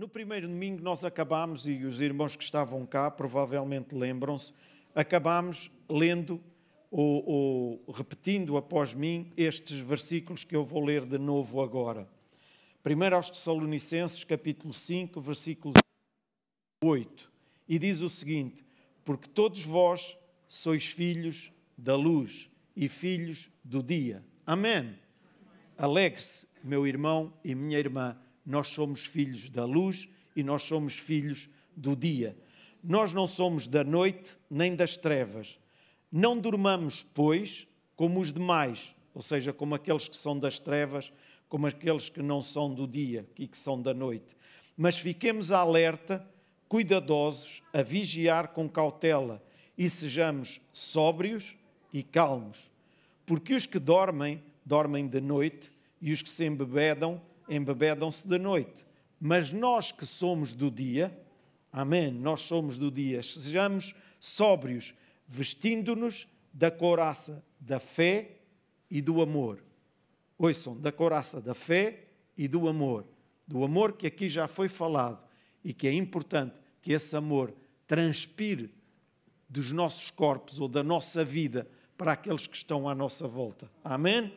No primeiro domingo nós acabámos, e os irmãos que estavam cá provavelmente lembram-se, acabámos lendo ou, ou, repetindo após mim estes versículos que eu vou ler de novo agora. Primeiro aos Tessalonicenses, capítulo 5, versículo 8. E diz o seguinte: Porque todos vós sois filhos da luz e filhos do dia. Amém. Alegre-se, meu irmão e minha irmã nós somos filhos da luz e nós somos filhos do dia. Nós não somos da noite nem das trevas. Não durmamos, pois, como os demais, ou seja, como aqueles que são das trevas, como aqueles que não são do dia e que são da noite. Mas fiquemos alerta, cuidadosos, a vigiar com cautela e sejamos sóbrios e calmos. Porque os que dormem, dormem de noite, e os que se embebedam, embebedam-se da noite. Mas nós que somos do dia, amém, nós somos do dia, sejamos sóbrios, vestindo-nos da couraça da fé e do amor. Ouçam, da couraça da fé e do amor. Do amor que aqui já foi falado e que é importante que esse amor transpire dos nossos corpos ou da nossa vida para aqueles que estão à nossa volta. Amém?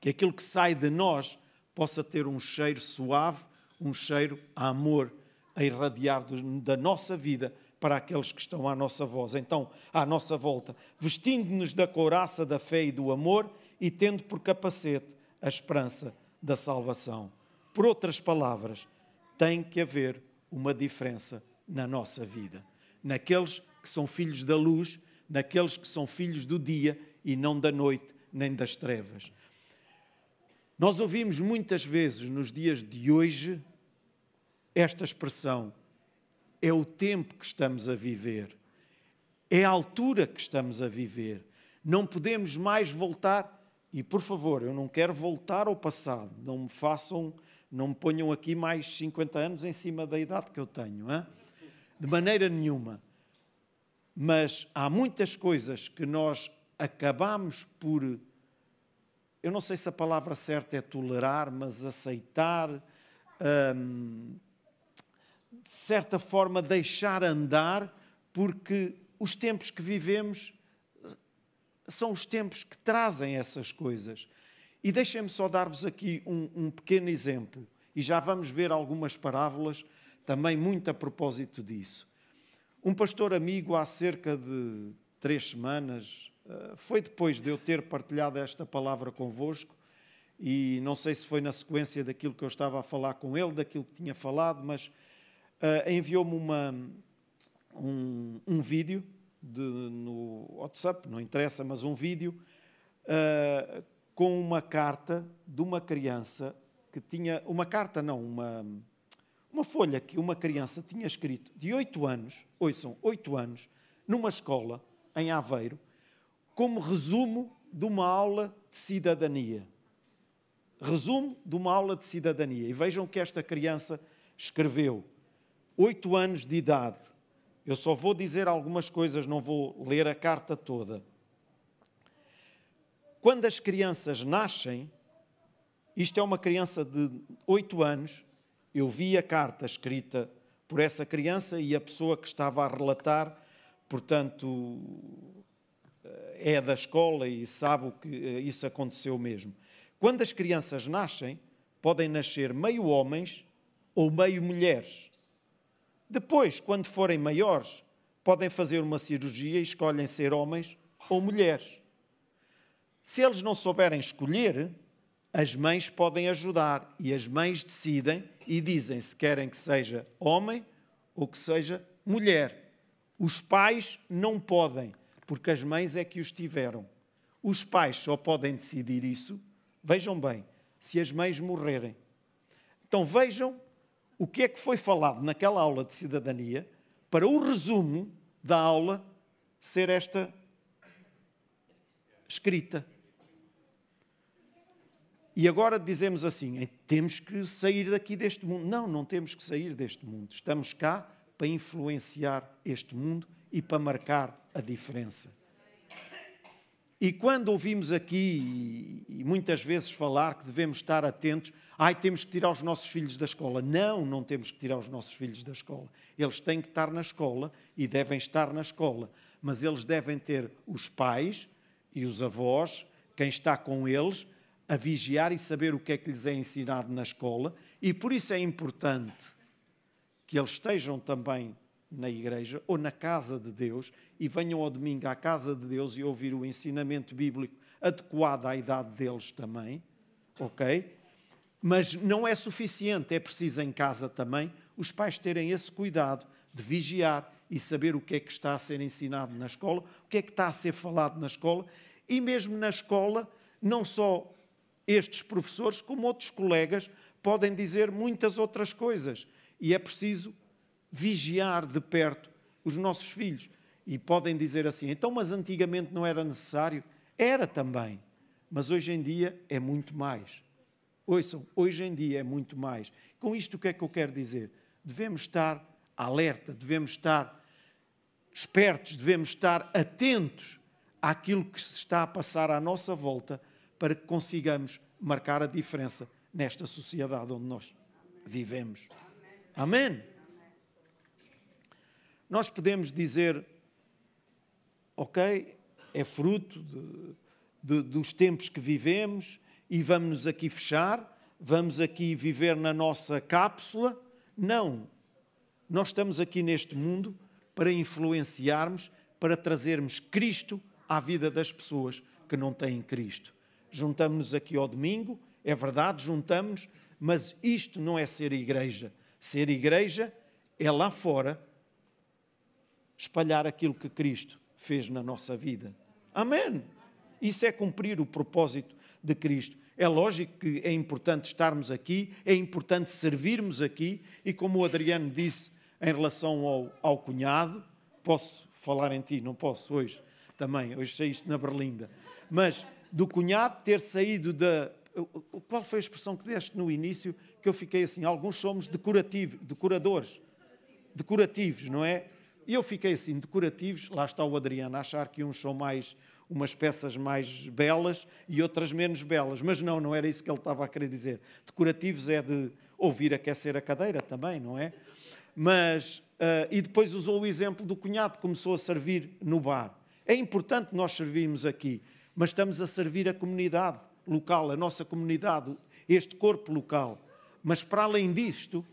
Que aquilo que sai de nós possa ter um cheiro suave, um cheiro a amor a irradiar da nossa vida para aqueles que estão à nossa voz. Então, à nossa volta, vestindo-nos da couraça da fé e do amor e tendo por capacete a esperança da salvação. Por outras palavras, tem que haver uma diferença na nossa vida. Naqueles que são filhos da luz, naqueles que são filhos do dia e não da noite nem das trevas. Nós ouvimos muitas vezes nos dias de hoje esta expressão: é o tempo que estamos a viver, é a altura que estamos a viver, não podemos mais voltar. E por favor, eu não quero voltar ao passado, não me façam, não me ponham aqui mais 50 anos em cima da idade que eu tenho, hein? de maneira nenhuma. Mas há muitas coisas que nós acabamos por eu não sei se a palavra certa é tolerar, mas aceitar, hum, de certa forma deixar andar, porque os tempos que vivemos são os tempos que trazem essas coisas. E deixem-me só dar-vos aqui um, um, pequeno exemplo, e já vamos ver algumas parábolas também muito a propósito disso. Um pastor amigo, há cerca de três semanas, eh, foi depois de eu ter partilhado esta palavra convosco, e não sei se foi na sequência daquilo que eu estava a falar com ele, daquilo que tinha falado, mas uh, enviou-me um, um vídeo de, no WhatsApp, não interessa, mas um vídeo uh, com uma carta de uma criança que tinha. Uma carta, não, uma, uma folha que uma criança tinha escrito de oito anos, ouçam, oito anos, numa escola em Aveiro, como resumo de uma aula de cidadania. Resumo de uma aula de cidadania. E vejam que esta criança escreveu, oito anos de idade. Eu só vou dizer algumas coisas, não vou ler a carta toda. Quando as crianças nascem, isto é uma criança de oito anos, eu vi a carta escrita por essa criança e a pessoa que estava a relatar, portanto, é da escola e sabe que eh, isso aconteceu mesmo. Quando as crianças nascem, podem nascer meio homens ou meio mulheres. Depois, quando forem maiores, podem fazer uma cirurgia e escolhem ser homens ou mulheres. Se eles não souberem escolher, as mães podem ajudar e as mães decidem e dizem se querem que seja homem ou que seja mulher. Os pais não podem porque as mães é que os tiveram. Os pais só podem decidir isso, vejam bem, se as mães morrerem. Então vejam o que é que foi falado naquela aula de cidadania para o resumo da aula ser esta escrita. E agora dizemos assim: temos que sair daqui deste mundo. Não, não temos que sair deste mundo. Estamos cá para influenciar este mundo e para marcar a diferença. E quando ouvimos aqui, e muitas vezes falar que devemos estar atentos, ai, temos que tirar os nossos filhos da escola. Não, não temos que tirar os nossos filhos da escola. Eles têm que estar na escola e devem estar na escola. Mas eles devem ter os pais e os avós, quem está com eles, a vigiar e saber o que é que lhes é ensinado na escola. E por isso é importante que eles estejam também na igreja ou na casa de Deus e venham ao domingo à casa de Deus e ouvir o ensinamento bíblico adequado à idade deles também, ok? Mas não é suficiente, é preciso em casa também os pais terem esse cuidado de vigiar e saber o que é que está a ser ensinado na escola, o que é que está a ser falado na escola e mesmo na escola, não só estes professores, como outros colegas podem dizer muitas outras coisas e é preciso vigiar de perto os nossos filhos. E podem dizer assim: então, mas antigamente não era necessário? Era também, mas hoje em dia é muito mais. Ouçam, hoje em dia é muito mais. Com isto, o que é que eu quero dizer? Devemos estar alerta, devemos estar espertos, devemos estar atentos àquilo que se está a passar à nossa volta para que consigamos marcar a diferença nesta sociedade onde nós vivemos. Amém? Nós podemos dizer, ok, é fruto de, de, dos tempos que vivemos e vamos aqui fechar, vamos aqui viver na nossa cápsula. Não. Nós estamos aqui neste mundo para influenciarmos, para trazermos Cristo à vida das pessoas que não têm Cristo. Juntamos-nos aqui ao domingo, é verdade, juntamos, mas isto não é ser igreja. Ser igreja é lá fora espalhar aquilo que Cristo fez na nossa vida. Amém. Isso é cumprir o propósito de Cristo. É lógico que é importante estarmos aqui, é importante servirmos aqui, e como o Adriano disse em relação ao, ao cunhado, posso falar em ti, não posso hoje também, hoje saíste na Berlinda, mas do cunhado ter saído da. Qual foi a expressão que deste no início que eu fiquei assim? Alguns somos decorativos, decoradores, decorativos, não é? E eu fiquei assim, decorativos, lá está o Adriano a achar que uns são mais umas peças mais belas e outras menos belas, mas não, não era isso que ele estava a querer dizer. Decorativos é de ouvir aquecer a cadeira também, não é? Mas, uh, e depois usou o exemplo do cunhado, começou a servir no bar. É importante nós servirmos aqui, mas estamos a servir a comunidade local, a nossa comunidade, este corpo local. Mas para além disto,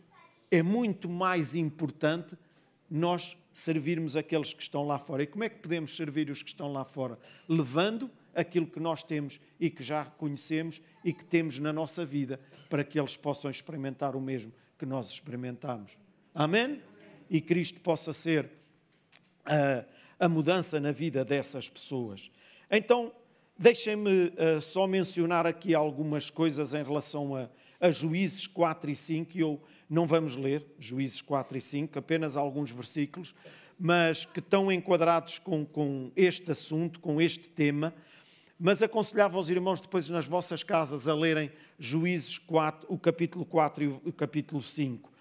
é muito mais importante nós servirmos aqueles que estão lá fora. E como é que podemos servir os que estão lá fora? Levando aquilo que nós temos e que já conhecemos e que temos na nossa vida, para que eles possam experimentar o mesmo que nós experimentamos. Amém? E Cristo possa ser uh, a mudança na vida dessas pessoas. Então, deixem-me uh, só mencionar aqui algumas coisas em relação a, a Juízes 4 e 5, e eu não vamos ler Juízes 4 e 5, apenas alguns versículos, mas que estão enquadrados com, com este assunto, com este tema. Mas aconselhava aos irmãos depois nas vossas casas a lerem Juízes 4, o capítulo 4 e o capítulo 5.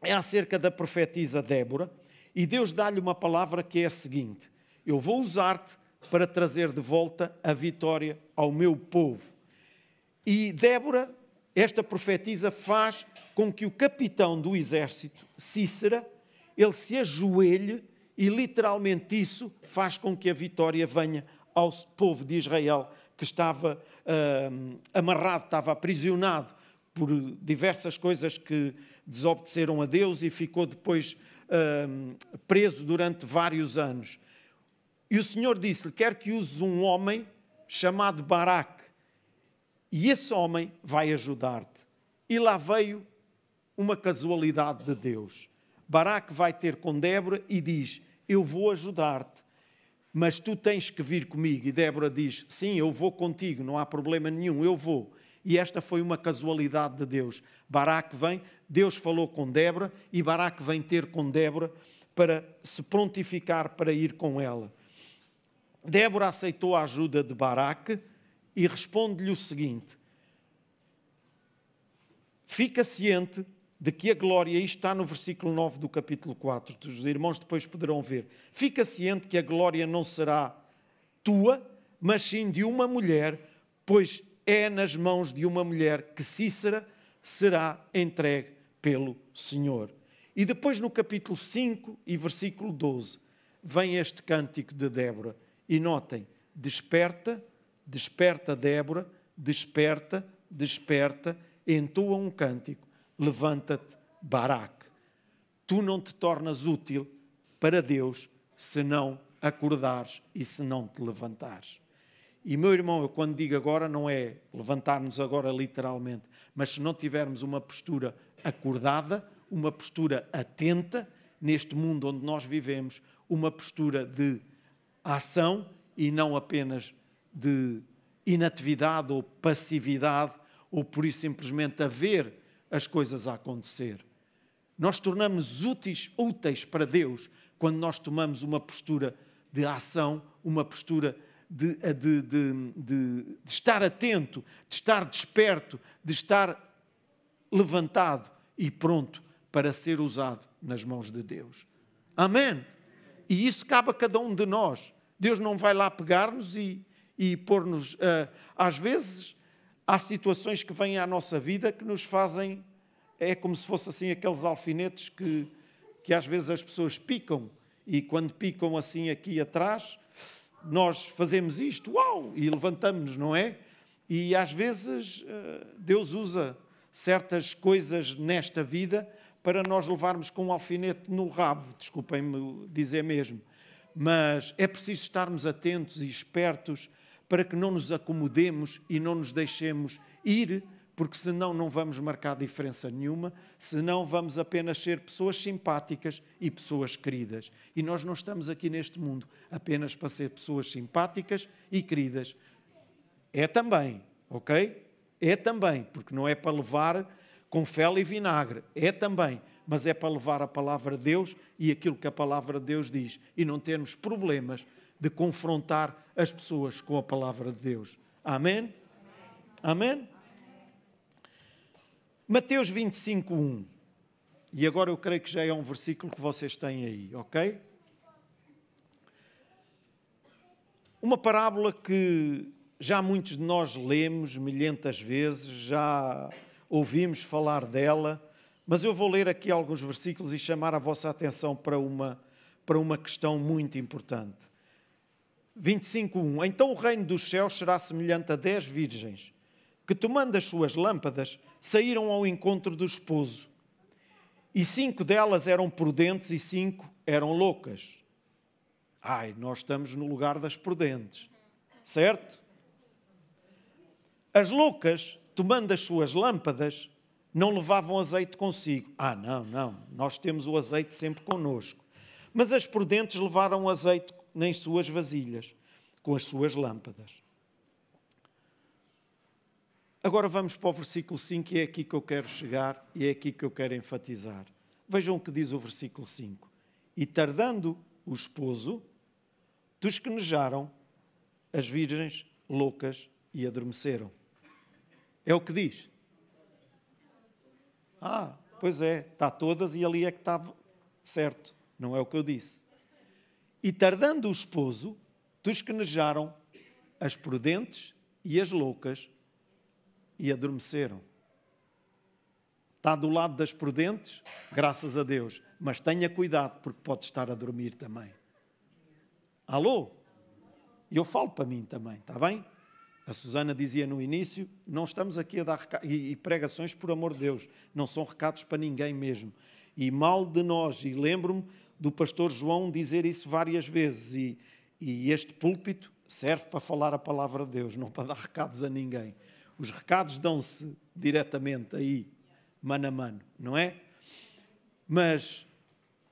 É acerca da profetisa Débora, e Deus dá-lhe uma palavra que é a seguinte: Eu vou usar-te para trazer de volta a vitória ao meu povo. E Débora, esta profetisa, faz com que o capitão do exército, Cícera, ele se ajoelhe e literalmente isso faz com que a vitória venha ao povo de Israel que estava uh, amarrado, estava aprisionado por diversas coisas que desobedeceram a Deus e ficou depois uh, preso durante vários anos. E o Senhor disse-lhe: Quer que uses um homem chamado Baraque, e esse homem vai ajudar-te. E lá veio uma casualidade de Deus. Baraque vai ter com Débora e diz: Eu vou ajudar-te, mas tu tens que vir comigo. E Débora diz: Sim, eu vou contigo, não há problema nenhum, eu vou. E esta foi uma casualidade de Deus. Baraque vem, Deus falou com Débora e Baraque vem ter com Débora para se prontificar para ir com ela. Débora aceitou a ajuda de Baraque e responde-lhe o seguinte: Fica ciente de que a glória, isto está no versículo 9 do capítulo 4, os irmãos depois poderão ver. Fica ciente que a glória não será tua, mas sim de uma mulher, pois é nas mãos de uma mulher que Cícera será entregue pelo Senhor. E depois no capítulo 5 e versículo 12, vem este cântico de Débora. E notem, desperta, desperta Débora, desperta, desperta, entoa um cântico, levanta-te, Baraque. Tu não te tornas útil para Deus se não acordares e se não te levantares. E meu irmão, eu quando digo agora não é levantar-nos agora literalmente, mas se não tivermos uma postura acordada, uma postura atenta neste mundo onde nós vivemos, uma postura de ação e não apenas de inatividade ou passividade, ou por isso simplesmente a ver as coisas a acontecer. Nós tornamos úteis, úteis para Deus quando nós tomamos uma postura de ação, uma postura de, de, de, de, estar atento, de estar desperto, de estar levantado e pronto para ser usado nas mãos de Deus. Amém? E isso cabe a cada um de nós. Deus não vai lá pegar-nos e, e pôr-nos. Uh, às vezes, há situações que vêm à nossa vida que nos fazem. É como se fosse assim aqueles alfinetes que, que às vezes as pessoas picam e quando picam assim aqui atrás, nós fazemos isto, uau, e levantamos, não é? E às vezes uh, Deus usa certas coisas nesta vida para nós levarmos com um alfinete no rabo, desculpem-me dizer mesmo. Mas é preciso estarmos atentos e espertos para que não nos acomodemos e não nos deixemos ir, porque senão não vamos marcar diferença nenhuma, senão vamos apenas ser pessoas simpáticas e pessoas queridas. E nós não estamos aqui neste mundo apenas para ser pessoas simpáticas e queridas. É também, ok? É também, porque não é para levar com fel e vinagre. É também, mas é para levar a palavra de Deus e aquilo que a palavra de Deus diz e não termos problemas de confrontar as pessoas com a palavra de Deus. Amém? Amém? Mateus 25, 1. E agora eu creio que já é um versículo que vocês têm aí, ok? Uma parábola que já muitos de nós lemos milhentas vezes, já ouvimos falar dela, mas eu vou ler aqui alguns versículos e chamar a vossa atenção para uma, para uma questão muito importante. 25.1 Então o reino dos céus será semelhante a dez virgens, que tomando as suas lâmpadas, saíram ao encontro do esposo. E cinco delas eram prudentes e cinco eram loucas. Ai, nós estamos no lugar das prudentes, certo? As loucas tomando as suas lâmpadas, não levavam azeite consigo. Ah, não, não, nós temos o azeite sempre conosco. Mas as prudentes levaram o azeite nas suas vasilhas, com as suas lâmpadas. Agora vamos para o versículo 5, e é aqui que eu quero chegar e é aqui que eu quero enfatizar. Vejam o que diz o versículo 5. E tardando o esposo, tosquenejaram as virgens loucas e adormeceram. É o que diz. Ah, pois é, está todas e ali é que estava certo. Não é o que eu disse. E tardando o esposo, tosquenejaram as prudentes e as loucas e adormeceram. Está do lado das prudentes, graças a Deus, mas tenha cuidado porque pode estar a dormir também. Alô? Eu falo para mim também, está bem? A Susana dizia no início: não estamos aqui a dar recados, e pregações, por amor de Deus, não são recados para ninguém mesmo. E mal de nós, e lembro-me do pastor João dizer isso várias vezes, e, e este púlpito serve para falar a palavra de Deus, não para dar recados a ninguém. Os recados dão-se diretamente aí, mano a mano, não é? Mas,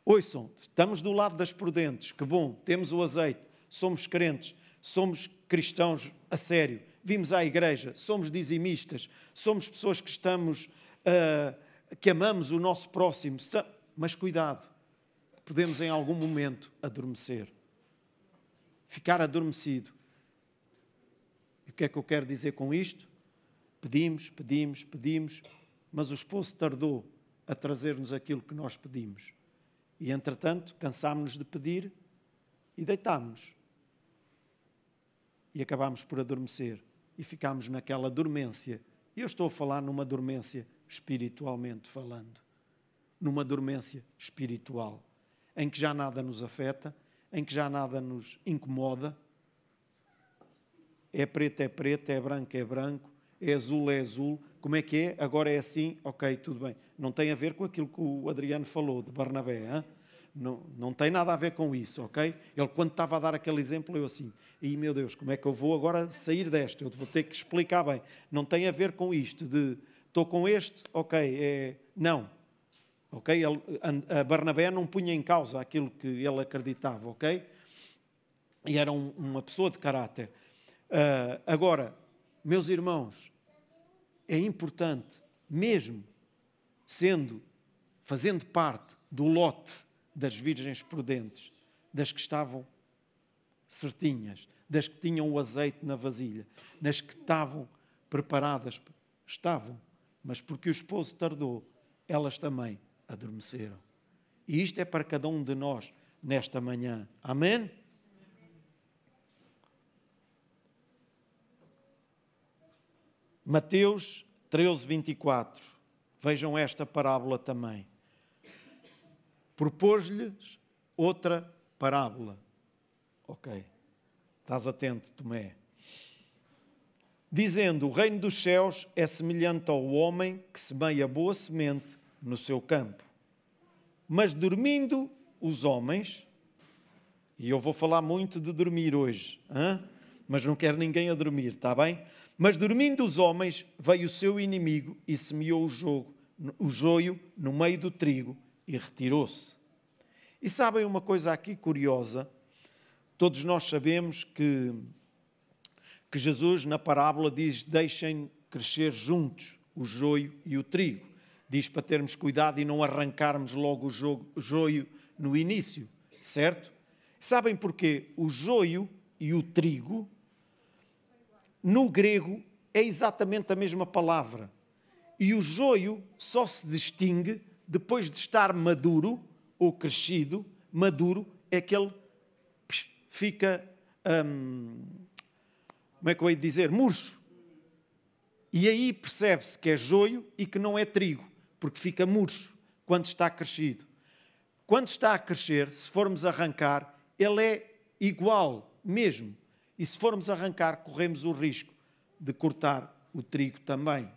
ouçam, estamos do lado das prudentes, que bom, temos o azeite, somos crentes, somos cristãos a sério, vimos à igreja, somos dizimistas, somos pessoas que estamos, uh, que amamos o nosso próximo, mas cuidado, podemos em algum momento adormecer, ficar adormecido. E o que é que eu quero dizer com isto? Pedimos, pedimos, pedimos, mas o esposo tardou a trazer-nos aquilo que nós pedimos. E entretanto, cansámos-nos de pedir e deitámos-nos. e acabámos por adormecer e ficámos naquela dormência. E eu estou a falar numa dormência espiritualmente falando, numa dormência espiritual, em que já nada nos afeta, em que já nada nos incomoda. É preto, é preto, é branco, é branco, é azul, é azul. Como é que é? Agora é assim, ok, tudo bem. Não tem a ver com aquilo que o Adriano falou de Barnabé. Hein? Não, não tem nada a ver com isso, ok? Ele, quando estava a dar aquele exemplo, eu assim, e meu Deus, como é que eu vou agora sair desta? Eu vou ter que explicar bem. Não tem a ver com isto de estou com este, ok, é. Não. Ok? Ele, a Barnabé não punha em causa aquilo que ele acreditava, ok? E era um, uma pessoa de caráter. Uh, agora, meus irmãos, é importante, mesmo sendo, fazendo parte do lote das virgens prudentes, das que estavam certinhas, das que tinham o azeite na vasilha, das que estavam preparadas. Estavam, mas porque o esposo tardou, elas também adormeceram. E isto é para cada um de nós nesta manhã. Amém? Mateus 13, 24. Vejam esta parábola também propôs-lhes outra parábola. Ok, estás atento, Tomé. Dizendo: O reino dos céus é semelhante ao homem que semeia boa semente no seu campo. Mas dormindo os homens, e eu vou falar muito de dormir hoje, hein? mas não quero ninguém a dormir, está bem? Mas dormindo os homens, veio o seu inimigo e semeou o, jogo, o joio no meio do trigo e retirou-se. E sabem uma coisa aqui curiosa? Todos nós sabemos que, que Jesus, na parábola, diz: deixem crescer juntos o joio e o trigo. Diz para termos cuidado e não arrancarmos logo o joio no início, certo? Sabem porquê? O joio e o trigo, no grego, é exatamente a mesma palavra. E o joio só se distingue depois de estar maduro ou crescido, maduro, é que ele fica, hum, como é que eu hei de dizer, murcho. E aí percebe-se que é joio e que não é trigo, porque fica murcho quando está crescido. Quando está a crescer, se formos arrancar, ele é igual mesmo. E se formos arrancar, corremos o risco de cortar o trigo também.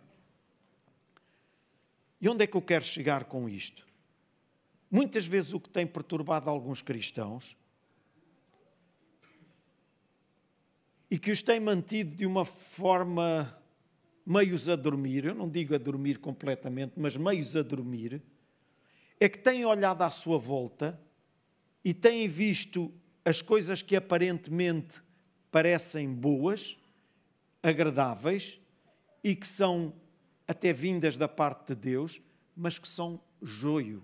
E onde é que eu quero chegar com isto? Muitas vezes o que tem perturbado alguns cristãos e que os tem mantido de uma forma meios a dormir, eu não digo a dormir completamente, mas meios a dormir, é que têm olhado à sua volta e têm visto as coisas que aparentemente parecem boas, agradáveis e que são até vindas da parte de Deus, mas que são joio.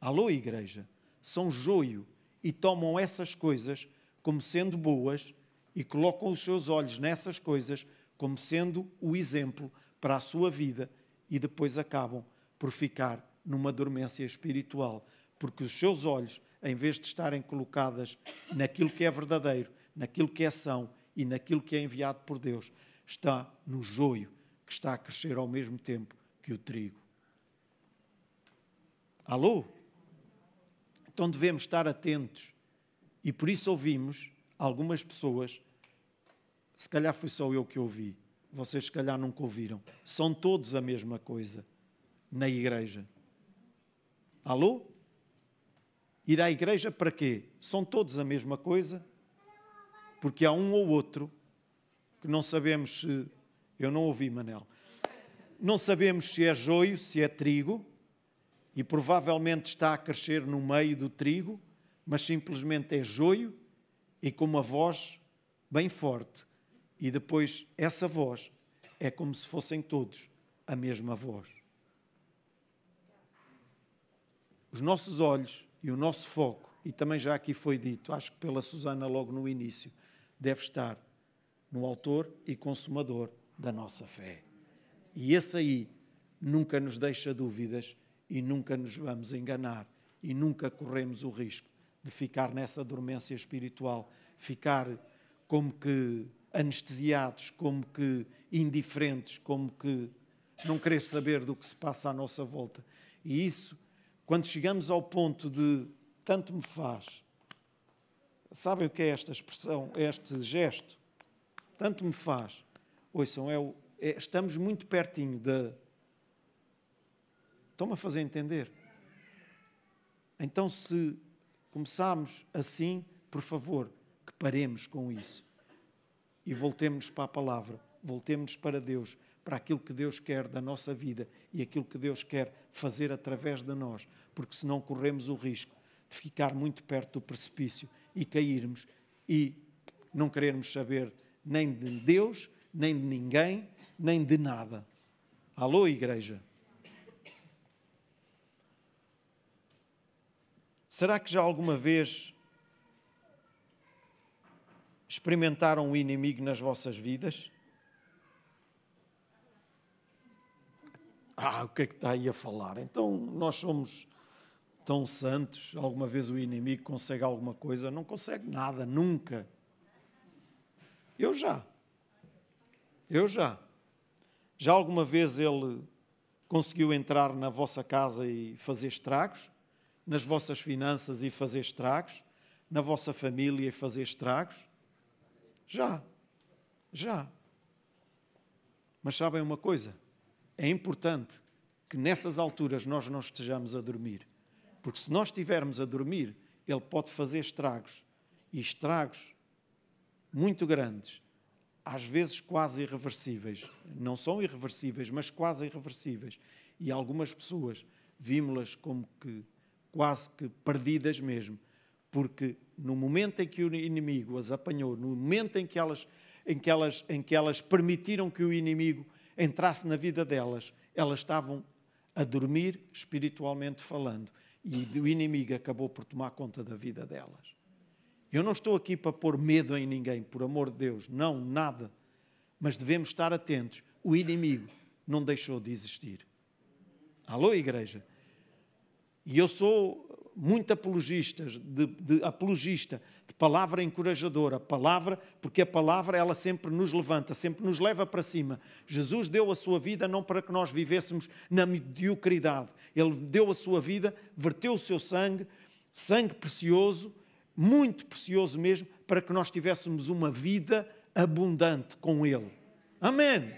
Alô, igreja? São joio e tomam essas coisas como sendo boas e colocam os seus olhos nessas coisas como sendo o exemplo para a sua vida e depois acabam por ficar numa dormência espiritual, porque os seus olhos, em vez de estarem colocadas naquilo que é verdadeiro, naquilo que é são e naquilo que é enviado por Deus, está no joio que está a crescer ao mesmo tempo que o trigo. Alô? Então devemos estar atentos e por isso ouvimos algumas pessoas, se calhar fui só eu que ouvi, vocês se calhar nunca ouviram, são todos a mesma coisa na igreja. Alô? Ir à igreja para quê? São todos a mesma coisa? Porque há um ou outro que não sabemos se eu não ouvi, Manel. Não sabemos se é joio, se é trigo, e provavelmente está a crescer no meio do trigo, mas simplesmente é joio e com uma voz bem forte. E depois essa voz é como se fossem todos a mesma voz. Os nossos olhos e o nosso foco, e também já aqui foi dito, acho que pela Susana logo no início, deve estar no autor e consumador da nossa fé. E esse aí nunca nos deixa dúvidas e nunca nos vamos enganar e nunca corremos o risco de ficar nessa dormência espiritual, ficar como que anestesiados, como que indiferentes, como que não querer saber do que se passa à nossa volta. E isso, quando chegamos ao ponto de tanto me faz, sabem o que é esta expressão, este gesto? Tanto me faz. Ouçam, é, é, estamos muito pertinho de. Estão-me a fazer entender? Então, se começarmos assim, por favor, que paremos com isso e voltemos para a palavra, voltemos para Deus, para aquilo que Deus quer da nossa vida e aquilo que Deus quer fazer através de nós, porque senão corremos o risco de ficar muito perto do precipício e cairmos e não querermos saber nem de Deus, nem de ninguém, nem de nada. Alô, igreja? Será que já alguma vez experimentaram o inimigo nas vossas vidas? Ah, o que é que está aí a falar? Então nós somos tão santos. Alguma vez o inimigo consegue alguma coisa? Não consegue nada, nunca. Eu já. Eu já. Já alguma vez ele conseguiu entrar na vossa casa e fazer estragos? nas vossas finanças e fazer estragos, na vossa família e fazer estragos? Já, já. Mas sabem uma coisa? É importante que nessas alturas nós não estejamos a dormir. Porque se nós estivermos a dormir, ele pode fazer estragos. E estragos muito grandes, às vezes quase irreversíveis. Não são irreversíveis, mas quase irreversíveis. E algumas pessoas vimos-las como que quase que perdidas mesmo, porque no momento em que o inimigo as apanhou, no momento em que elas, em que elas, em que elas permitiram que o inimigo entrasse na vida delas, elas estavam a dormir espiritualmente falando e o inimigo acabou por tomar conta da vida delas. Eu não estou aqui para pôr medo em ninguém, por amor de Deus, não, nada. Mas devemos estar atentos. O inimigo não deixou de existir. Alô, igreja? E eu sou muito apologista de, de, apologista de palavra encorajadora, palavra, porque a palavra ela sempre nos levanta, sempre nos leva para cima. Jesus deu a sua vida não para que nós vivêssemos na mediocridade. Ele deu a sua vida, verteu o seu sangue, sangue precioso, muito precioso mesmo, para que nós tivéssemos uma vida abundante com Ele. Amém.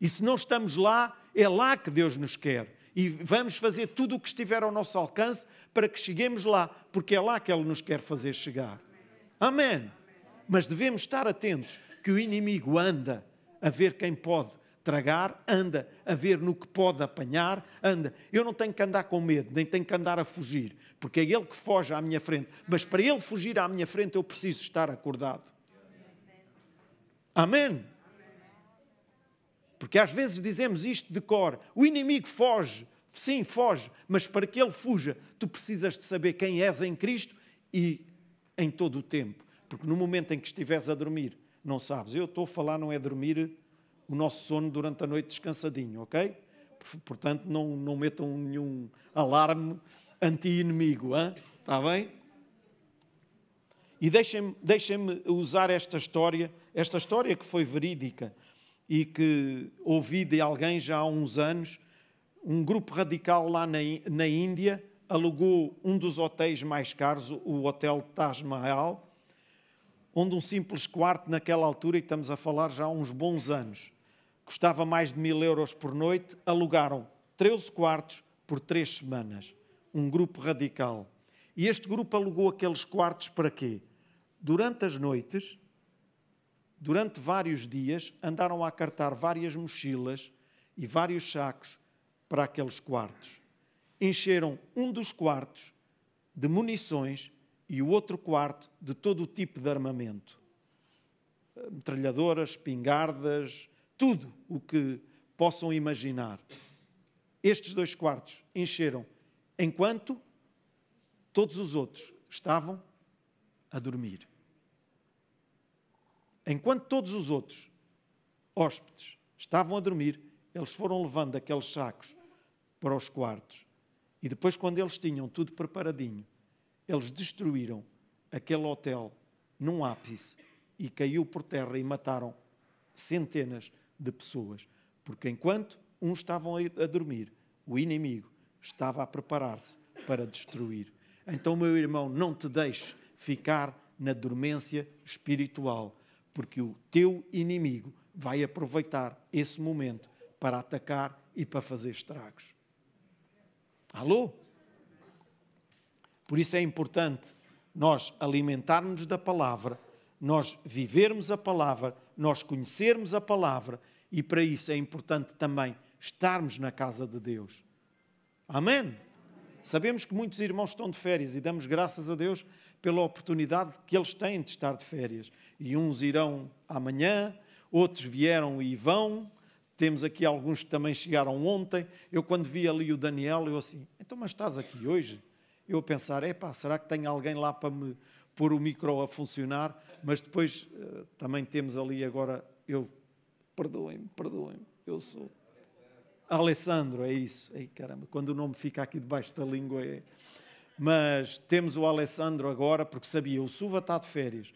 E se não estamos lá, é lá que Deus nos quer e vamos fazer tudo o que estiver ao nosso alcance para que cheguemos lá, porque é lá que Ele nos quer fazer chegar. Amém. Mas devemos estar atentos que o inimigo anda a ver quem pode tragar, anda a ver no que pode apanhar, anda. Eu não tenho que andar com medo, nem tenho que andar a fugir, porque é ele que foge à minha frente. Mas para ele fugir à minha frente, eu preciso estar acordado. Amém. Porque às vezes dizemos isto de cor: o inimigo foge, sim, foge, mas para que ele fuja, tu precisas de saber quem és em Cristo e em todo o tempo. Porque no momento em que estiveres a dormir, não sabes. Eu estou a falar, não é dormir o nosso sono durante a noite descansadinho, ok? Portanto, não, não metam nenhum alarme anti-inimigo, está bem? E deixem-me deixem usar esta história, esta história que foi verídica e que ouvi de alguém já há uns anos, um grupo radical lá na, na Índia alugou um dos hotéis mais caros, o Hotel Taj Mahal, onde um simples quarto naquela altura, e estamos a falar já há uns bons anos, custava mais de mil euros por noite, alugaram 13 quartos por três semanas. Um grupo radical. E este grupo alugou aqueles quartos para quê? Durante as noites, durante vários dias, andaram a cartar várias mochilas e vários sacos para aqueles quartos. Encheram um dos quartos de munições e o outro quarto de todo o tipo de armamento. Metralhadoras, espingardas, tudo o que possam imaginar. Estes dois quartos encheram enquanto todos os outros estavam a dormir. Enquanto todos os outros hóspedes estavam a dormir, eles foram levando aqueles sacos para os quartos. E depois, quando eles tinham tudo preparadinho, eles destruíram aquele hotel num ápice e caiu por terra e mataram centenas de pessoas. Porque enquanto uns estavam a dormir, o inimigo estava a preparar-se para destruir. Então, meu irmão, não te deixes ficar na dormência espiritual, porque o teu inimigo vai aproveitar esse momento para atacar e para fazer estragos. Alô? Por isso é importante nós alimentarmos da palavra, nós vivermos a palavra, nós conhecermos a palavra e para isso é importante também estarmos na casa de Deus. Amém? Sabemos que muitos irmãos estão de férias e damos graças a Deus pela oportunidade que eles têm de estar de férias. E uns irão amanhã, outros vieram e vão. Temos aqui alguns que também chegaram ontem. Eu, quando vi ali o Daniel, eu assim, então, mas estás aqui hoje? Eu a pensar, epá, será que tem alguém lá para me pôr o micro a funcionar? Mas depois uh, também temos ali agora, eu, perdoem-me, perdoem-me, eu sou Alessandro, é isso. Ei, caramba, quando o nome fica aqui debaixo da língua é. Mas temos o Alessandro agora, porque sabia, o Suva está de férias.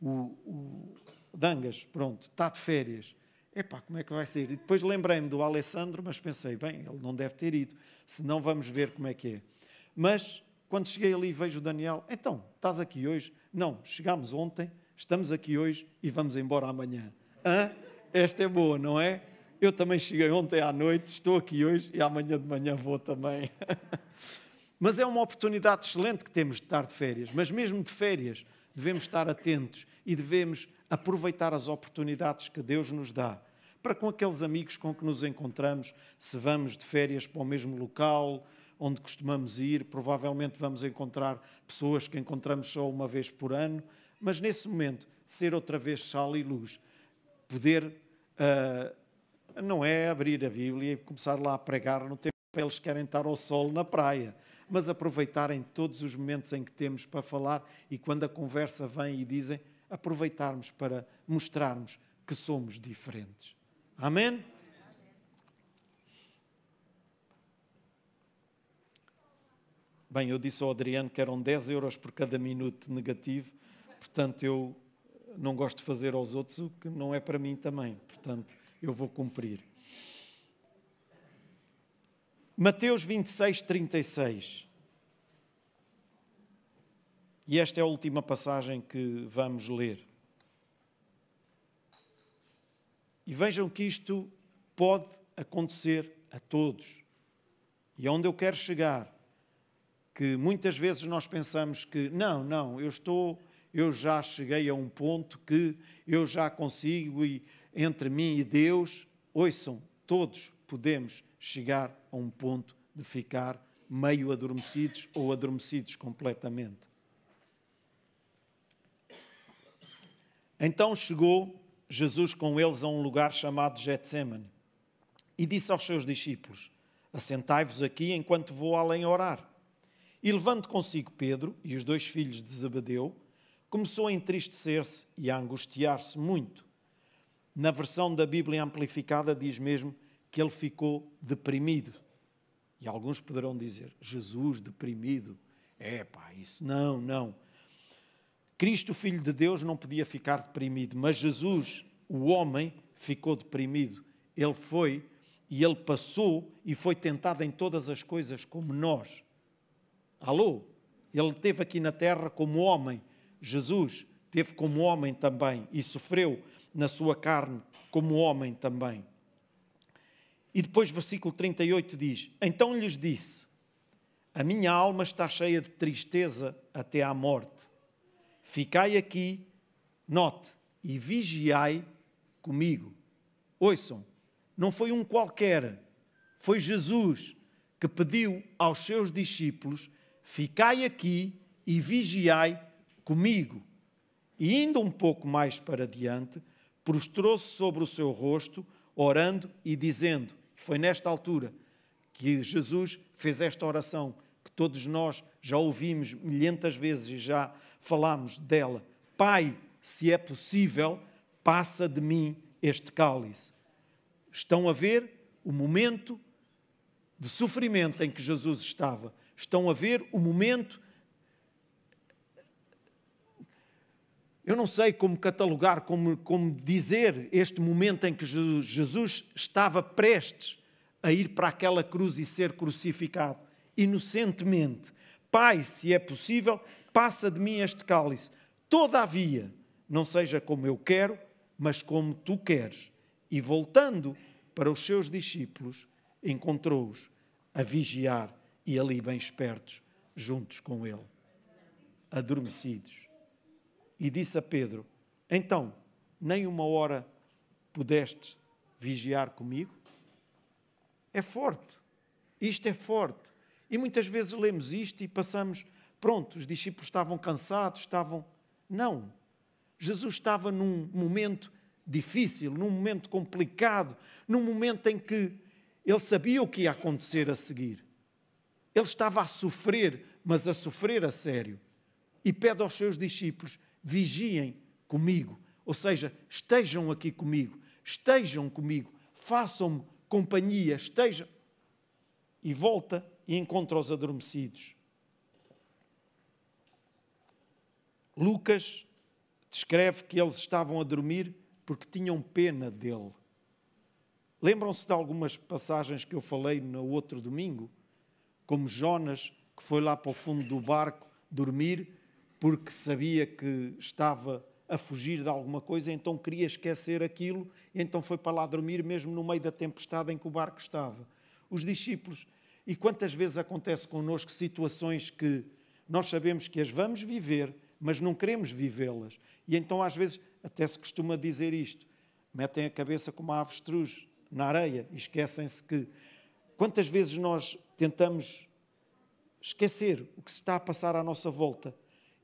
O, o Dangas, pronto, está de férias. Epá, como é que vai ser? E depois lembrei-me do Alessandro, mas pensei, bem, ele não deve ter ido, senão vamos ver como é que é. Mas quando cheguei ali vejo o Daniel, então, estás aqui hoje? Não, chegámos ontem, estamos aqui hoje e vamos embora amanhã. Hã? Esta é boa, não é? Eu também cheguei ontem à noite, estou aqui hoje e amanhã de manhã vou também. Mas é uma oportunidade excelente que temos de estar de férias. Mas mesmo de férias, devemos estar atentos e devemos aproveitar as oportunidades que Deus nos dá. Para com aqueles amigos com que nos encontramos, se vamos de férias para o mesmo local onde costumamos ir, provavelmente vamos encontrar pessoas que encontramos só uma vez por ano, mas nesse momento, ser outra vez sal e luz, poder. Uh, não é abrir a Bíblia e começar lá a pregar no tempo eles querem estar ao sol na praia, mas aproveitarem todos os momentos em que temos para falar e quando a conversa vem e dizem, aproveitarmos para mostrarmos que somos diferentes. Amém? Bem, eu disse ao Adriano que eram 10 euros por cada minuto negativo, portanto eu não gosto de fazer aos outros o que não é para mim também. Portanto, eu vou cumprir. Mateus 26, 36. E esta é a última passagem que vamos ler. E vejam que isto pode acontecer a todos. E aonde eu quero chegar, que muitas vezes nós pensamos que não, não, eu estou, eu já cheguei a um ponto que eu já consigo e entre mim e Deus, ouçam, todos podemos chegar a um ponto de ficar meio adormecidos ou adormecidos completamente. Então chegou Jesus com eles a um lugar chamado Getsemane e disse aos seus discípulos: Assentai-vos aqui enquanto vou além orar. E levando consigo Pedro e os dois filhos de Zebedeu, começou a entristecer-se e a angustiar-se muito. Na versão da Bíblia amplificada diz mesmo que ele ficou deprimido. E alguns poderão dizer: Jesus deprimido. É pá, isso não, não. Cristo, Filho de Deus, não podia ficar deprimido, mas Jesus, o homem, ficou deprimido. Ele foi e ele passou e foi tentado em todas as coisas como nós. Alô? Ele esteve aqui na terra como homem. Jesus teve como homem também e sofreu na sua carne, como homem também. E depois, versículo 38 diz: Então lhes disse: A minha alma está cheia de tristeza até à morte. Ficai aqui, note, e vigiai comigo. Ouçam, não foi um qualquer, foi Jesus que pediu aos seus discípulos: Ficai aqui e vigiai comigo. E indo um pouco mais para diante, prostrou-se sobre o seu rosto, orando e dizendo. Foi nesta altura que Jesus fez esta oração, que todos nós já ouvimos milhentas vezes e já falámos dela. Pai, se é possível, passa de mim este cálice. Estão a ver o momento de sofrimento em que Jesus estava. Estão a ver o momento Eu não sei como catalogar, como, como dizer este momento em que Jesus estava prestes a ir para aquela cruz e ser crucificado, inocentemente. Pai, se é possível, passa de mim este cálice. Todavia, não seja como eu quero, mas como tu queres. E voltando para os seus discípulos, encontrou-os a vigiar e ali bem espertos, juntos com ele, adormecidos e disse a Pedro: Então, nem uma hora pudeste vigiar comigo? É forte. Isto é forte. E muitas vezes lemos isto e passamos, pronto, os discípulos estavam cansados, estavam. Não. Jesus estava num momento difícil, num momento complicado, num momento em que ele sabia o que ia acontecer a seguir. Ele estava a sofrer, mas a sofrer a sério. E pede aos seus discípulos: vigiem comigo, ou seja, estejam aqui comigo, estejam comigo, façam-me companhia, estejam. E volta e encontra os adormecidos. Lucas descreve que eles estavam a dormir porque tinham pena dele. Lembram-se de algumas passagens que eu falei no outro domingo? Como Jonas, que foi lá para o fundo do barco dormir porque sabia que estava a fugir de alguma coisa, então queria esquecer aquilo, então foi para lá dormir, mesmo no meio da tempestade em que o barco estava. Os discípulos, e quantas vezes acontece connosco situações que nós sabemos que as vamos viver, mas não queremos vivê-las. E então, às vezes, até se costuma dizer isto: metem a cabeça como a avestruz na areia e esquecem-se que. Quantas vezes nós tentamos esquecer o que se está a passar à nossa volta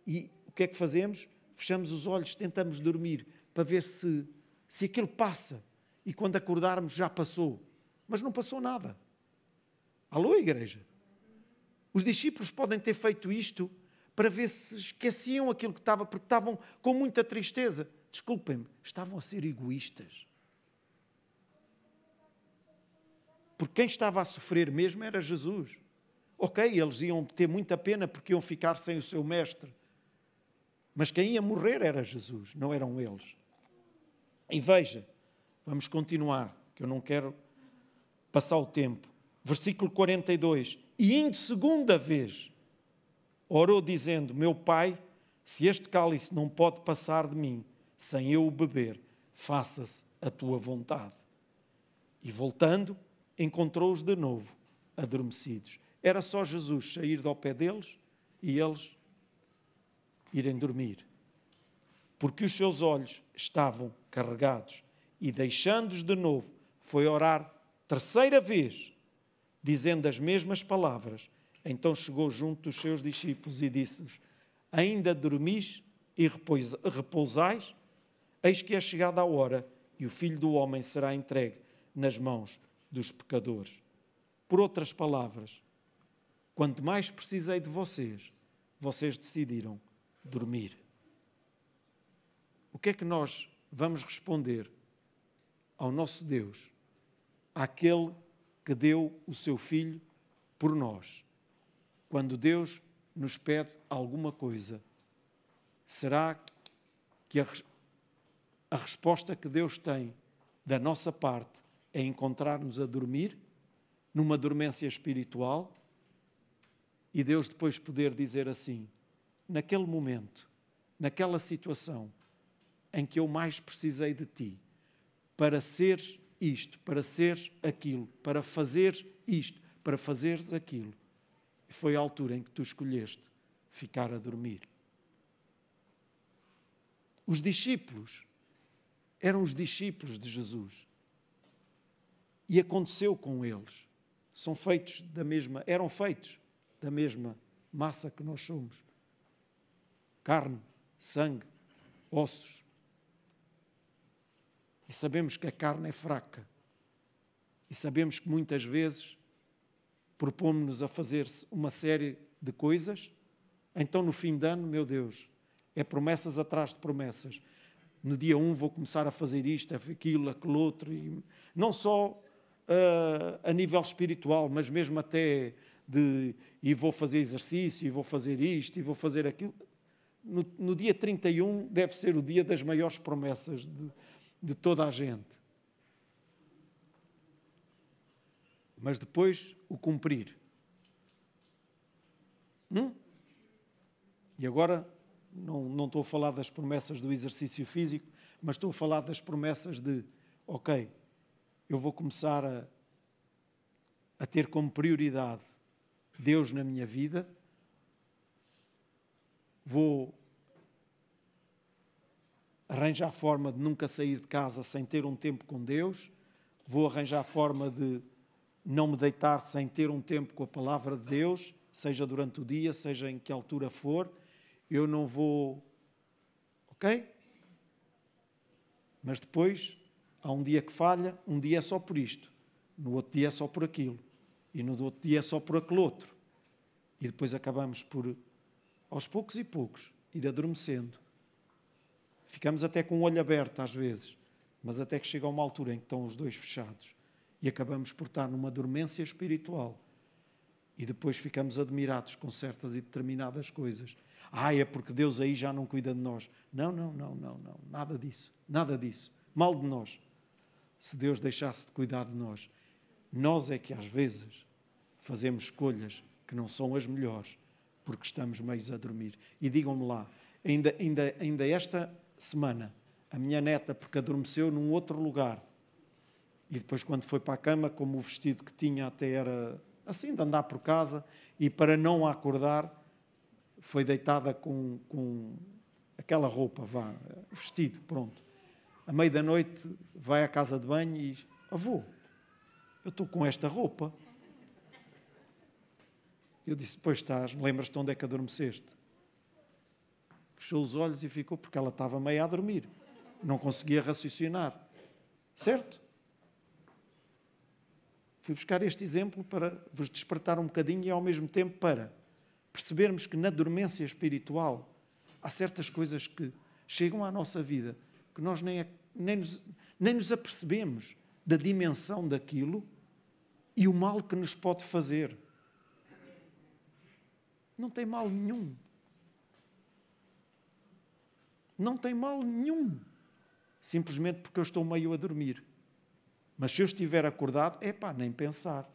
e o que é que fazemos? Fechamos os olhos, tentamos dormir para ver se, se aquilo passa. E quando acordarmos, já passou. Mas não passou nada. Alô, igreja? Os discípulos podem ter feito isto para ver se esqueciam aquilo que estava, porque estavam com muita tristeza. Desculpem-me, estavam a ser egoístas. Porque quem estava a sofrer mesmo era Jesus. Ok, eles iam ter muita pena porque iam ficar sem o seu mestre. Mas quem ia morrer era Jesus, não eram eles. E veja, vamos continuar, que eu não quero passar o tempo. Versículo 42. E indo segunda vez, orou dizendo: Meu pai, se este cálice não pode passar de mim sem eu o beber, faça-se a tua vontade. E voltando, encontrou-os de novo adormecidos. Era só Jesus sair do pé deles e eles irem dormir, porque os seus olhos estavam carregados, e deixando-os de novo, foi orar terceira vez, dizendo as mesmas palavras. Então chegou junto dos seus discípulos e disse-lhes: Ainda dormis e repousais? Eis que é chegada a hora e o filho do homem será entregue nas mãos dos pecadores. Por outras palavras, quanto mais precisei de vocês, vocês decidiram dormir. O que é que nós vamos responder ao nosso Deus, àquele que deu o seu Filho por nós? Quando Deus nos pede alguma coisa, será que a, a resposta que Deus tem da nossa parte é encontrar-nos a dormir, numa dormência espiritual, e Deus depois poder dizer assim: naquele momento, naquela situação em que eu mais precisei de ti, para seres isto, para seres aquilo, para fazeres isto, para fazeres aquilo. Foi a altura em que tu escolheste ficar a dormir. Os discípulos eram os discípulos de Jesus. E aconteceu com eles. São feitos da mesma, eram feitos da mesma massa que nós somos carne, sangue, ossos. E sabemos que a carne é fraca. E sabemos que muitas vezes propomos-nos a fazer uma série de coisas, então no fim de ano, meu Deus, é promessas atrás de promessas. No dia 1 um vou começar a fazer isto, aquilo, aquilo outro, e não só uh, a nível espiritual, mas mesmo até de e vou fazer exercício, e vou fazer isto, e vou fazer aquilo no, no, dia 31 deve ser o dia das maiores promessas de, de toda a gente. Mas depois o cumprir. Hum? E agora não, não estou a falar das promessas do exercício físico, mas estou a falar das promessas de, ok, eu vou começar a, a ter como prioridade Deus na minha vida, vou arranjar forma de nunca sair de casa sem ter um tempo com Deus, vou arranjar forma de não me deitar sem ter um tempo com a palavra de Deus, seja durante o dia, seja em que altura for. Eu não vou. Ok? Mas depois há um dia que falha, um dia é só por isto, no outro dia é só por aquilo e no outro dia é só por aquele outro. E depois acabamos por, aos poucos e poucos, ir adormecendo. Ficamos até com o olho aberto às vezes, mas até que chega uma altura em que estão os dois fechados e acabamos por estar numa dormência espiritual. E depois ficamos admirados com certas e determinadas coisas. Ah, é porque Deus aí já não cuida de nós. Não, não, não, não, não. Nada disso. Nada disso. Mal de nós. Se Deus deixasse de cuidar de nós, nós é que às vezes fazemos escolhas que não são as melhores, porque estamos meios a dormir. E digam-me lá, ainda, ainda, ainda esta semana, a minha neta, porque adormeceu num outro lugar, e depois, quando foi para a cama, como o vestido que tinha até era assim, de andar por casa, e para não a acordar, foi deitada com, com aquela roupa, vá, vestido, pronto. À meia da noite, vai à casa de banho e avô, eu estou com esta roupa. Eu disse: Pois estás, lembras-te onde é que adormeceste? Fechou os olhos e ficou, porque ela estava meio a dormir. Não conseguia raciocinar. Certo? Fui buscar este exemplo para vos despertar um bocadinho e ao mesmo tempo para percebermos que na dormência espiritual há certas coisas que chegam à nossa vida que nós nem, nem, nos, nem nos apercebemos da dimensão daquilo e o mal que nos pode fazer. Não tem mal nenhum. Não tem mal nenhum. Simplesmente porque eu estou meio a dormir. Mas se eu estiver acordado, é pá, nem pensar.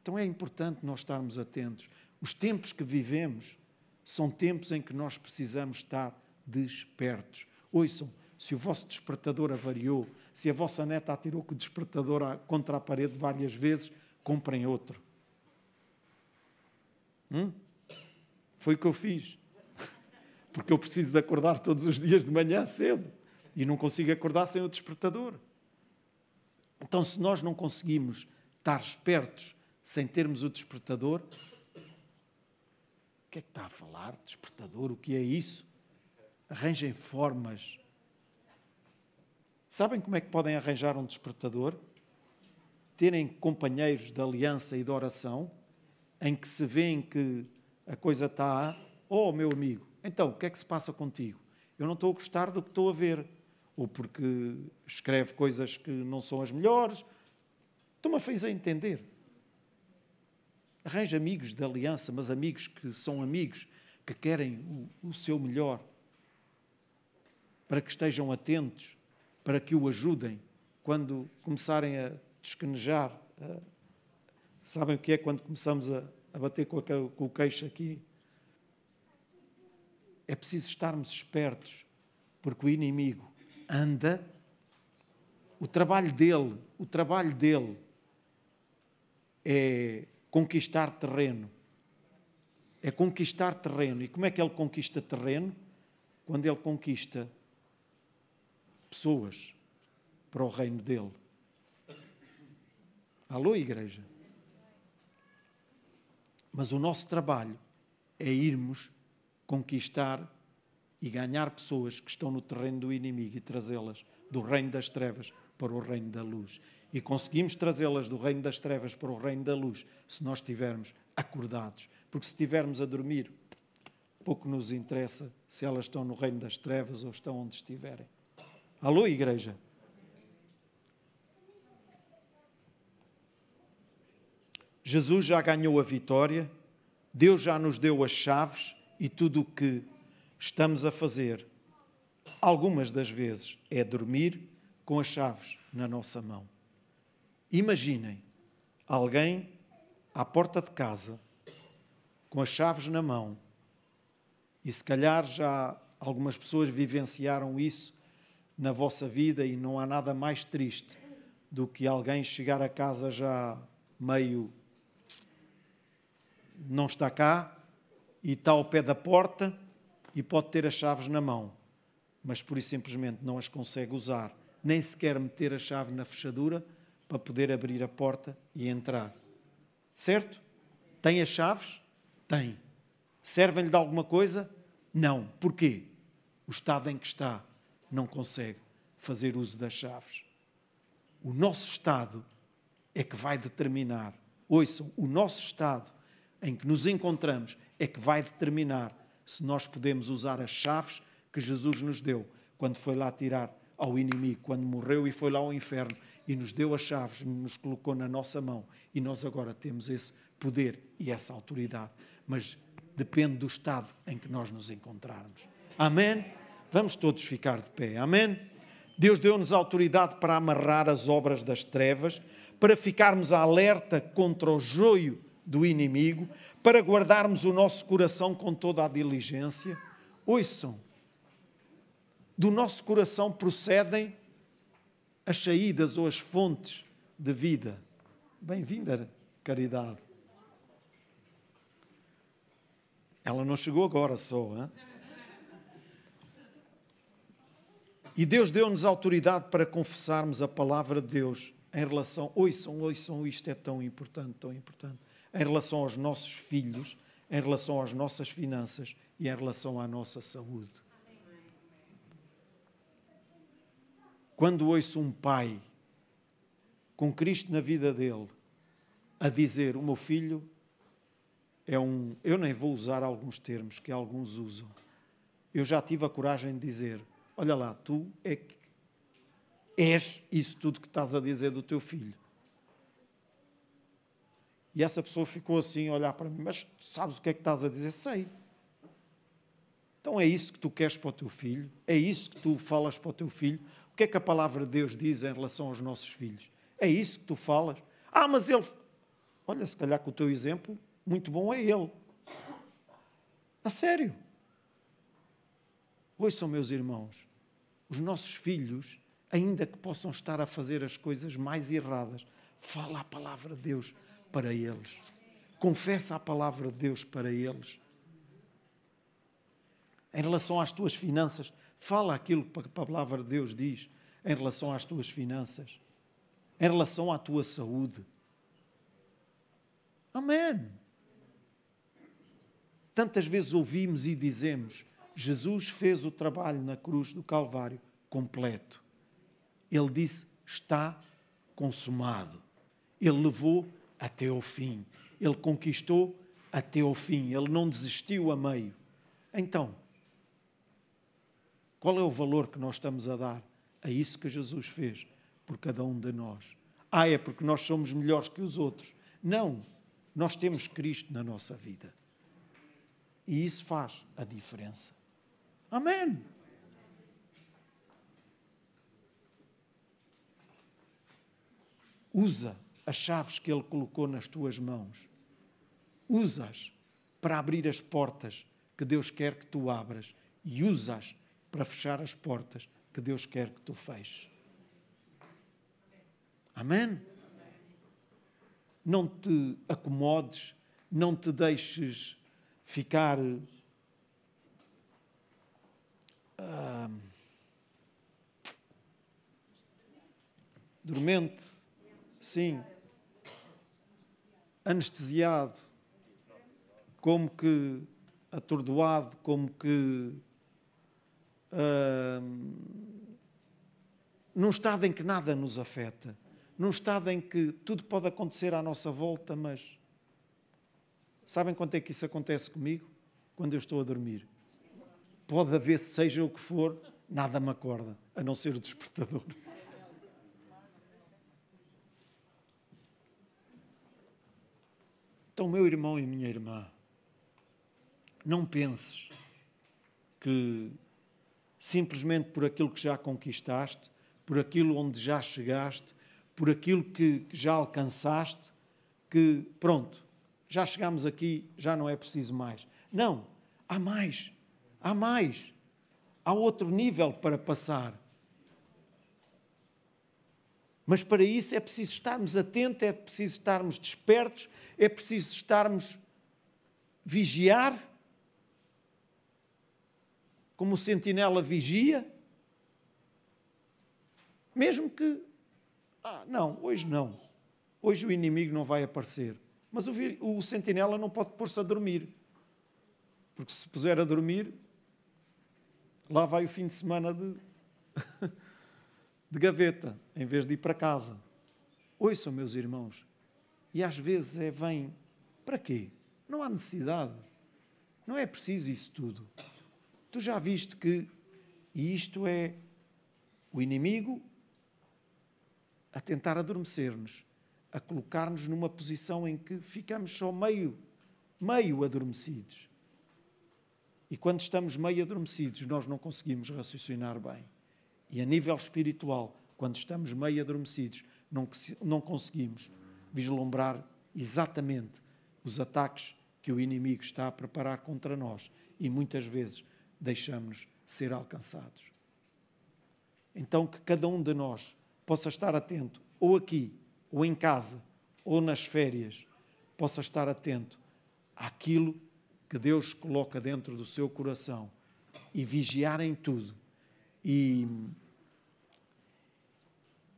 Então é importante nós estarmos atentos. Os tempos que vivemos são tempos em que nós precisamos estar despertos. Ouçam, se o vosso despertador avariou, se a vossa neta atirou com o despertador contra a parede várias vezes, comprem outro. Hum? Foi o que eu fiz. Porque eu preciso de acordar todos os dias de manhã cedo e não consigo acordar sem o despertador. Então, se nós não conseguimos estar espertos sem termos o despertador, o que é que está a falar? Despertador, o que é isso? Arranjem formas Sabem como é que podem arranjar um despertador? Terem companheiros de aliança e de oração, em que se vêem que a coisa está. Oh, meu amigo, então, o que é que se passa contigo? Eu não estou a gostar do que estou a ver. Ou porque escreve coisas que não são as melhores. Estou-me a fazer entender. Arranja amigos de aliança, mas amigos que são amigos, que querem o, o seu melhor, para que estejam atentos para que o ajudem quando começarem a descanejar. Sabem o que é quando começamos a, a bater com, a, com o queixo aqui? É preciso estarmos espertos, porque o inimigo anda, o trabalho dele, o trabalho dele é conquistar terreno. É conquistar terreno. E como é que ele conquista terreno? Quando ele conquista pessoas para o reino dele. Alô, igreja? Mas o nosso trabalho é irmos conquistar e ganhar pessoas que estão no terreno do inimigo e trazê-las do reino das trevas para o reino da luz. E conseguimos trazê-las do reino das trevas para o reino da luz se nós estivermos acordados. Porque se estivermos a dormir, pouco nos interessa se elas estão no reino das trevas ou estão onde estiverem. Alô, igreja? Jesus já ganhou a vitória, Deus já nos deu as chaves e tudo o que estamos a fazer, algumas das vezes, é dormir com as chaves na nossa mão. Imaginem alguém à porta de casa com as chaves na mão e se calhar já algumas pessoas vivenciaram isso na vossa vida e não há nada mais triste do que alguém chegar a casa já meio não está cá e está ao pé da porta e pode ter as chaves na mão, mas por isso simplesmente não as consegue usar, nem sequer meter a chave na fechadura para poder abrir a porta e entrar. Certo? Tem as chaves? Tem. Servem-lhe de alguma coisa? Não. Porquê? O estado em que está não consegue fazer uso das chaves. O nosso estado é que vai determinar. Ouçam, o nosso estado em que nos encontramos é que vai determinar se nós podemos usar as chaves que Jesus nos deu quando foi lá tirar ao inimigo, quando morreu e foi lá ao inferno e nos deu as chaves, nos colocou na nossa mão e nós agora temos esse poder e essa autoridade. Mas depende do estado em que nós nos encontrarmos. Amém? Vamos todos ficar de pé. Amém? Deus deu-nos autoridade para amarrar as obras das trevas, para ficarmos alerta contra o joio do inimigo, para guardarmos o nosso coração com toda a diligência. Ouçam, do nosso coração procedem as saídas ou as fontes de vida. Bem-vinda, caridade. Ela não chegou agora só, hein? E Deus deu-nos autoridade para confessarmos a palavra de Deus em relação. Ouçam, ouçam, isto é tão importante, tão importante em relação aos nossos filhos, em relação às nossas finanças e em relação à nossa saúde. Quando ouço um pai com Cristo na vida dele a dizer: O meu filho é um. Eu nem vou usar alguns termos que alguns usam. Eu já tive a coragem de dizer: Olha lá, tu é que és isso tudo que estás a dizer do teu filho. E essa pessoa ficou assim a olhar para mim, mas sabes o que é que estás a dizer? Sei. Então é isso que tu queres para o teu filho? É isso que tu falas para o teu filho? O que é que a palavra de Deus diz em relação aos nossos filhos? É isso que tu falas? Ah, mas ele. Olha, se calhar com o teu exemplo, muito bom é ele. A sério. Ouçam, meus irmãos, os nossos filhos, ainda que possam estar a fazer as coisas mais erradas, fala a palavra de Deus para eles. Confessa a palavra de Deus para eles. Em relação às tuas finanças, fala aquilo que a palavra de Deus diz em relação às tuas finanças, em relação à tua saúde. Amém. Tantas vezes ouvimos e dizemos: Jesus fez o trabalho na cruz do Calvário completo. Ele disse: está consumado. Ele levou até ao fim. Ele conquistou até ao fim. Ele não desistiu a meio. Então, qual é o valor que nós estamos a dar a isso que Jesus fez por cada um de nós? Ah, é porque nós somos melhores que os outros. Não, nós temos Cristo na nossa vida. E isso faz a diferença. Amém. Usa as chaves que Ele colocou nas tuas mãos. Usa-as para abrir as portas que Deus quer que tu abras e usa-as para fechar as portas que Deus quer que tu feches. Amém? Não te acomodes, não te deixes ficar. Uh, dormente, sim, anestesiado, como que atordoado, como que uh, num estado em que nada nos afeta, num estado em que tudo pode acontecer à nossa volta, mas sabem quanto é que isso acontece comigo? Quando eu estou a dormir. Pode haver, seja o que for, nada me acorda, a não ser o despertador. Então, meu irmão e minha irmã, não penses que simplesmente por aquilo que já conquistaste, por aquilo onde já chegaste, por aquilo que já alcançaste, que pronto, já chegamos aqui, já não é preciso mais. Não, há mais, há mais, há outro nível para passar. Mas para isso é preciso estarmos atentos, é preciso estarmos despertos, é preciso estarmos vigiar, como o sentinela vigia, mesmo que, ah, não, hoje não, hoje o inimigo não vai aparecer. Mas o, o sentinela não pode pôr-se a dormir, porque se puser a dormir, lá vai o fim de semana de, de gaveta, em vez de ir para casa. Ouçam, meus irmãos, e às vezes é vem, para quê? Não há necessidade. Não é preciso isso tudo. Tu já viste que, e isto é o inimigo a tentar adormecer-nos, a colocar-nos numa posição em que ficamos só meio, meio adormecidos. E quando estamos meio adormecidos, nós não conseguimos raciocinar bem. E a nível espiritual, quando estamos meio adormecidos, não, não conseguimos vislumbrar exatamente os ataques que o inimigo está a preparar contra nós e muitas vezes deixamos-nos ser alcançados. Então, que cada um de nós possa estar atento, ou aqui, ou em casa, ou nas férias, possa estar atento àquilo que Deus coloca dentro do seu coração e vigiar em tudo e,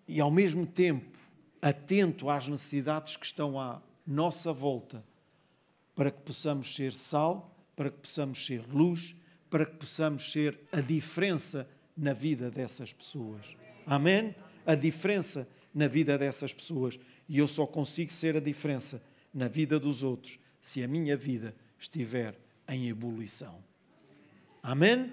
e ao mesmo tempo atento às necessidades que estão à nossa volta para que possamos ser sal, para que possamos ser luz, para que possamos ser a diferença na vida dessas pessoas. Amém? A diferença na vida dessas pessoas. E eu só consigo ser a diferença na vida dos outros se a minha vida estiver em ebulição. Amém?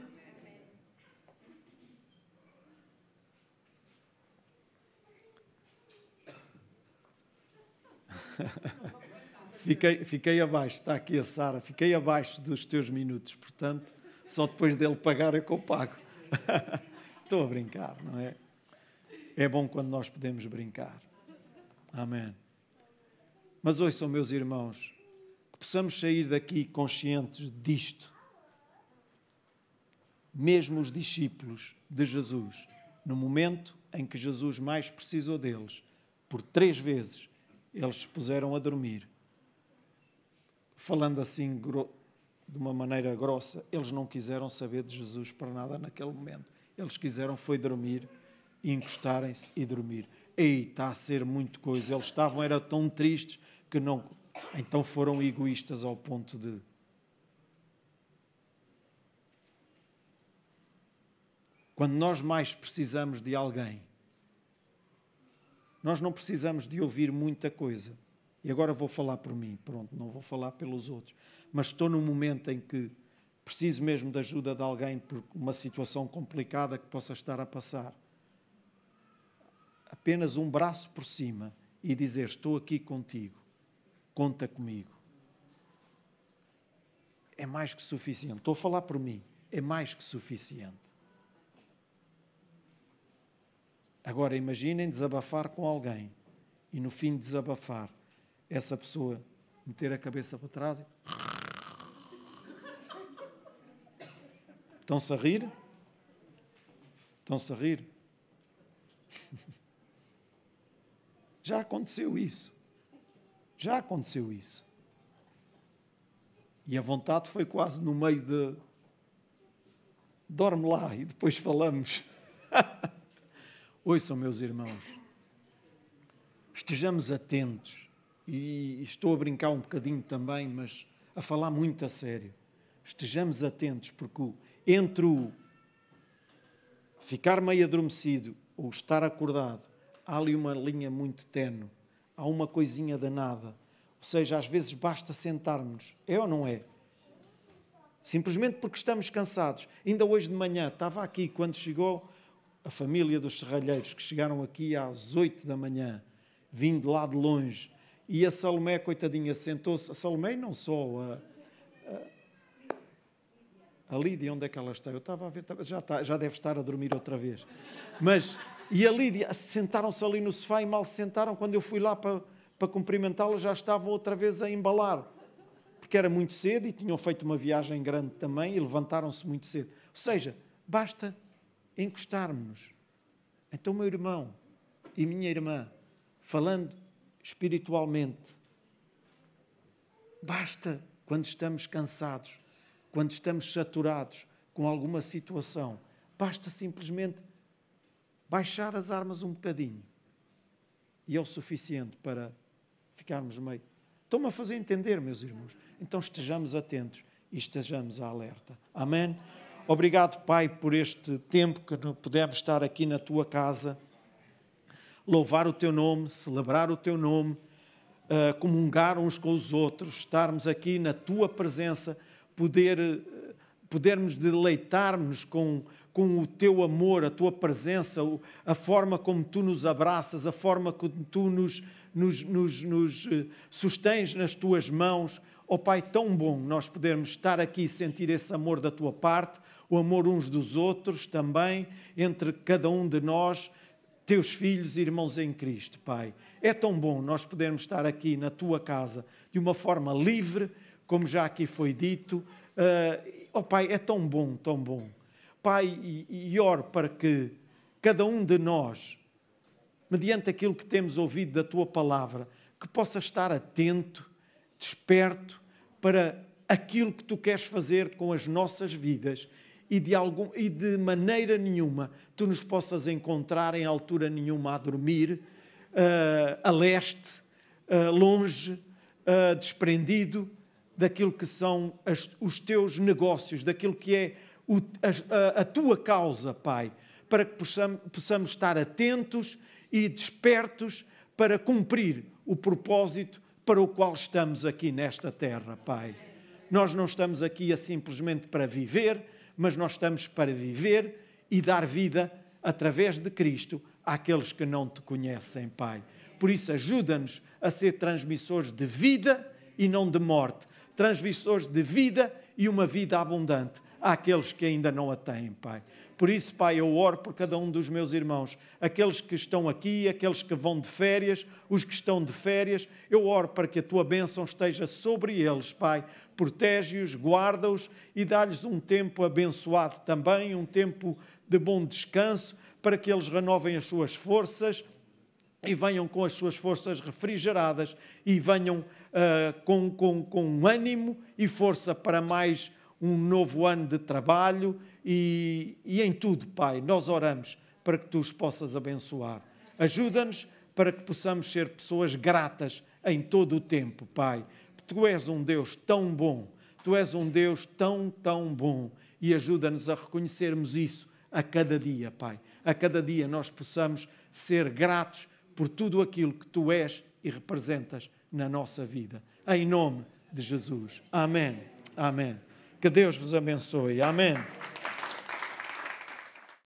fiquei, fiquei abaixo, está aqui a Sara, fiquei abaixo dos teus minutos, portanto, só depois dele pagar é que eu pago. Estou a brincar, não é? É bom quando nós podemos brincar. Amém. Mas ouçam, meus irmãos, que possamos sair daqui conscientes disto. Mesmo os discípulos de Jesus, no momento em que Jesus mais precisou deles, por três vezes eles se puseram a dormir. Falando assim de uma maneira grossa, eles não quiseram saber de Jesus para nada naquele momento. Eles quiseram foi dormir, encostarem-se e dormir. Ei, está a ser muito coisa. Eles estavam, era tão tristes que não. Então foram egoístas ao ponto de. Quando nós mais precisamos de alguém, nós não precisamos de ouvir muita coisa. E agora vou falar por mim, pronto, não vou falar pelos outros. Mas estou num momento em que preciso mesmo da ajuda de alguém por uma situação complicada que possa estar a passar. Apenas um braço por cima e dizer: Estou aqui contigo, conta comigo. É mais que suficiente. Estou a falar por mim, é mais que suficiente. Agora imaginem desabafar com alguém e no fim de desabafar, essa pessoa meter a cabeça para trás e. Estão-se a rir? Estão-se a rir? Já aconteceu isso. Já aconteceu isso. E a vontade foi quase no meio de. Dorme lá e depois falamos. Ouçam, meus irmãos, estejamos atentos, e estou a brincar um bocadinho também, mas a falar muito a sério. Estejamos atentos, porque entre o ficar meio adormecido ou estar acordado, há ali uma linha muito tenue, há uma coisinha danada. Ou seja, às vezes basta sentarmos, é ou não é? Simplesmente porque estamos cansados. Ainda hoje de manhã estava aqui, quando chegou a família dos serralheiros que chegaram aqui às oito da manhã, vindo lá de longe, e a Salomé, coitadinha, sentou-se, a Salomé não só, a, A Lídia, onde é que ela está? Eu estava a ver, já, está, já deve estar a dormir outra vez. Mas, e a Lídia, sentaram-se ali no sofá e mal se sentaram. Quando eu fui lá para, para cumprimentá-la, já estavam outra vez a embalar. Porque era muito cedo e tinham feito uma viagem grande também e levantaram-se muito cedo. Ou seja, basta encostarmos-nos. Então, meu irmão e minha irmã, falando espiritualmente, basta quando estamos cansados, quando estamos saturados com alguma situação, basta simplesmente baixar as armas um bocadinho. E é o suficiente para ficarmos meio. Estão-me a fazer entender, meus irmãos. Então estejamos atentos e estejamos alerta. Amém? Obrigado, Pai, por este tempo que pudemos estar aqui na tua casa, louvar o teu nome, celebrar o teu nome, uh, comungar uns com os outros, estarmos aqui na tua presença, poder, podermos deleitar-nos com, com o teu amor, a tua presença, a forma como tu nos abraças, a forma como tu nos, nos, nos, nos eh, sustens nas tuas mãos. Ó oh, Pai, tão bom nós podermos estar aqui e sentir esse amor da tua parte o amor uns dos outros também, entre cada um de nós, teus filhos e irmãos em Cristo, Pai. É tão bom nós podermos estar aqui na tua casa de uma forma livre, como já aqui foi dito. Uh, oh, Pai, é tão bom, tão bom. Pai, e, e oro para que cada um de nós, mediante aquilo que temos ouvido da tua palavra, que possa estar atento, desperto para aquilo que tu queres fazer com as nossas vidas e de, algum, e de maneira nenhuma tu nos possas encontrar em altura nenhuma a dormir, uh, a leste, uh, longe, uh, desprendido daquilo que são as, os teus negócios, daquilo que é o, a, a, tua causa, Pai, para que possamos, possamos estar atentos e despertos para cumprir o propósito para o qual estamos aqui nesta terra, Pai. Nós não estamos aqui a simplesmente para viver, mas nós estamos para viver e dar vida através de Cristo àqueles que não te conhecem, Pai. Por isso, ajuda-nos a ser transmissores de vida e não de morte, transmissores de vida e uma vida abundante àqueles que ainda não a têm, Pai. Por isso, Pai, eu oro por cada um dos meus irmãos, aqueles que estão aqui, aqueles que vão de férias, os que estão de férias, eu oro para que a tua bênção esteja sobre eles, Pai, protege-os, guarda-os e dá-lhes um tempo abençoado também, um tempo de bom descanso, para que eles renovem as suas forças e venham com as suas forças refrigeradas e venham uh, com, com, com ânimo e força para mais um novo ano de trabalho e, e em tudo, Pai, nós oramos para que tu os possas abençoar. Ajuda-nos para que possamos ser pessoas gratas em todo o tempo, Pai Tu és um Deus tão bom, tu és um Deus tão, tão bom e ajuda-nos a reconhecermos isso a cada dia, Pai. A cada dia nós possamos ser gratos por tudo aquilo que tu és e representas na nossa vida. Em nome de Jesus. Amém. Amém. Que Deus vos abençoe. Amém.